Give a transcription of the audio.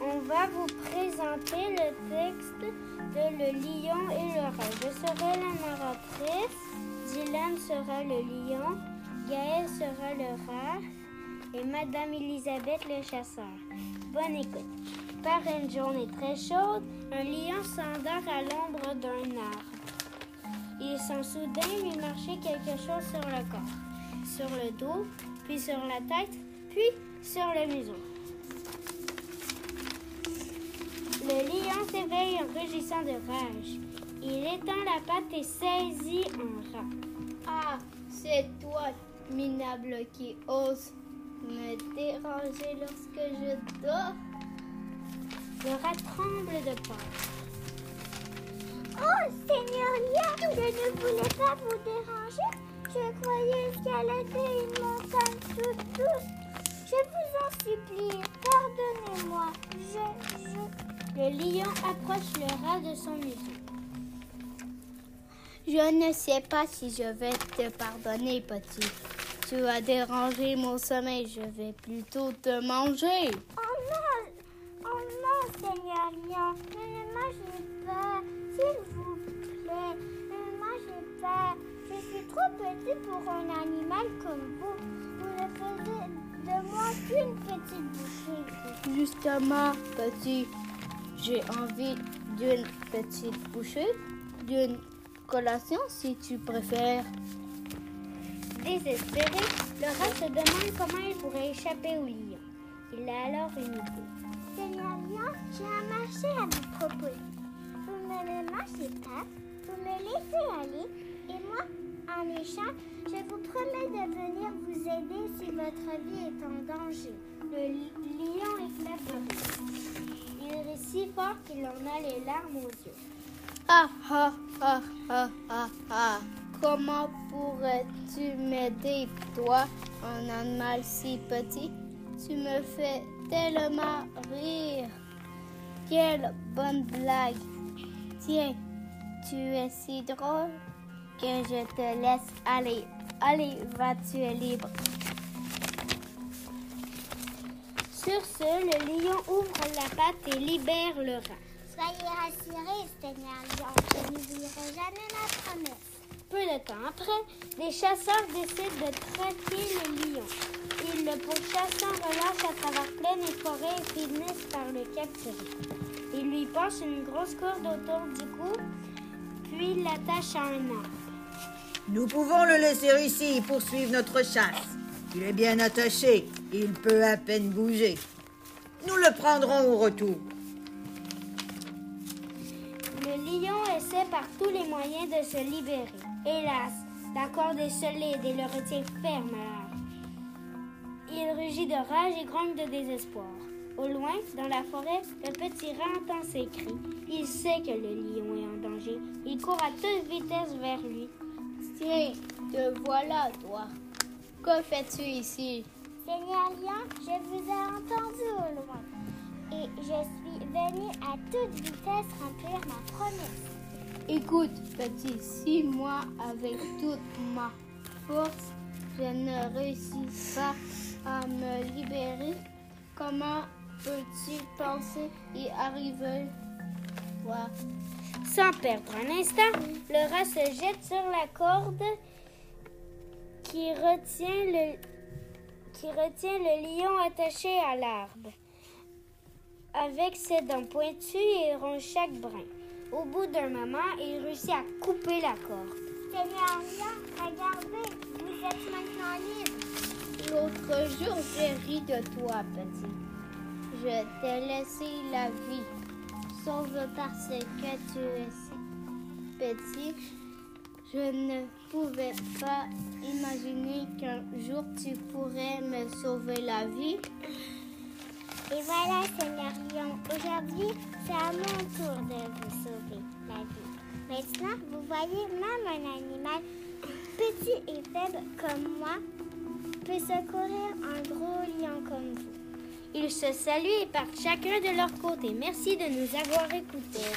on va vous présenter le texte de Le lion et le rat. Je serai la narratrice, Dylan sera le lion, Gaël sera le rat et Madame Elisabeth le chasseur. Bonne écoute. Par une journée très chaude, un lion s'endort à l'ombre d'un arbre. Il sent soudain lui marcher quelque chose sur le corps, sur le dos, puis sur la tête, puis sur le museau. Le lion s'éveille en rugissant de rage. Il étend la patte et saisit un rat. Ah, c'est toi, minable, qui ose me déranger lorsque je dors. Le rat tremble de peur. Oh, Seigneur Lion, je ne voulais pas vous déranger. Je croyais escalader une montagne toute lion approche le rat de son museau. Je ne sais pas si je vais te pardonner, petit. Tu as dérangé mon sommeil. Je vais plutôt te manger. Oh non, oh non, Seigneur Lion, ne me mangez pas, s'il vous plaît. Ne me mangez pas. Je suis trop petit pour un animal comme vous. Vous ne faisiez de moi qu'une petite bouchée. Justement, petit, j'ai envie d'une petite bouchée, d'une collation si tu préfères. Désespéré, le rat se demande comment il pourrait échapper au lion. Il a alors une idée. Seigneur Lion, j'ai un marché à vous proposer. Vous ne me mangez pas, vous me laissez aller, et moi, en échange, je vous promets de venir vous aider si votre vie est en danger. Le li- lion éclate Il rit si fort qu'il en a les larmes aux yeux. Ah ah ah ah ah ah. Comment pourrais-tu m'aider, toi, un animal si petit? Tu me fais tellement rire. Quelle bonne blague. Tiens, tu es si drôle que je te laisse aller. Allez, va, tu es libre? Sur ce, le lion ouvre la patte et libère le rat. Soyez rassurés, Seigneur Lion, je n'oublierai jamais ma promesse. Peu de temps après, les chasseurs décident de traquer le lion. Ils le pourchassent en relâche à travers plaine et forêt et finissent par le capturer. Ils lui passent une grosse corde autour du cou, puis l'attachent à un arbre. Nous pouvons le laisser ici pour suivre notre chasse. Il est bien attaché. Il peut à peine bouger. Nous le prendrons au retour. Le lion essaie par tous les moyens de se libérer. Hélas, la corde est solide et le retient ferme à. Il rugit de rage et grogne de désespoir. Au loin, dans la forêt, le petit rat entend ses cris. Il sait que le lion est en danger. Il court à toute vitesse vers lui. Tiens, te voilà, toi. Que fais-tu ici? Seigneur Lion, je vous ai entendu au loin. Et je suis venue à toute vitesse remplir ma promesse. Écoute, petit, si moi, avec toute ma force, je ne réussis pas à me libérer, comment peux-tu penser y arriver, toi? Sans perdre un instant, le rat se jette sur la corde qui retient le, qui retient le lion attaché à l'arbre. Avec ses dents pointues, il ronge chaque brin. Au bout d'un moment, il réussit à couper la corde. Seigneur Lion, regardez, vous êtes maintenant libre. L'autre jour, j'ai ri de toi, petit. Je t'ai laissé la vie, sauf parce que tu es si petit. Je ne pouvais pas imaginer qu'un jour tu pourrais me sauver la vie. Et voilà, Seigneur Lion, aujourd'hui, c'est à mon tour de vous sauver la vie. Maintenant, vous voyez, même un animal petit et faible comme moi peut secourir un gros lion comme vous. Ils se saluent et partent chacun de leur côté. Merci de nous avoir écoutés.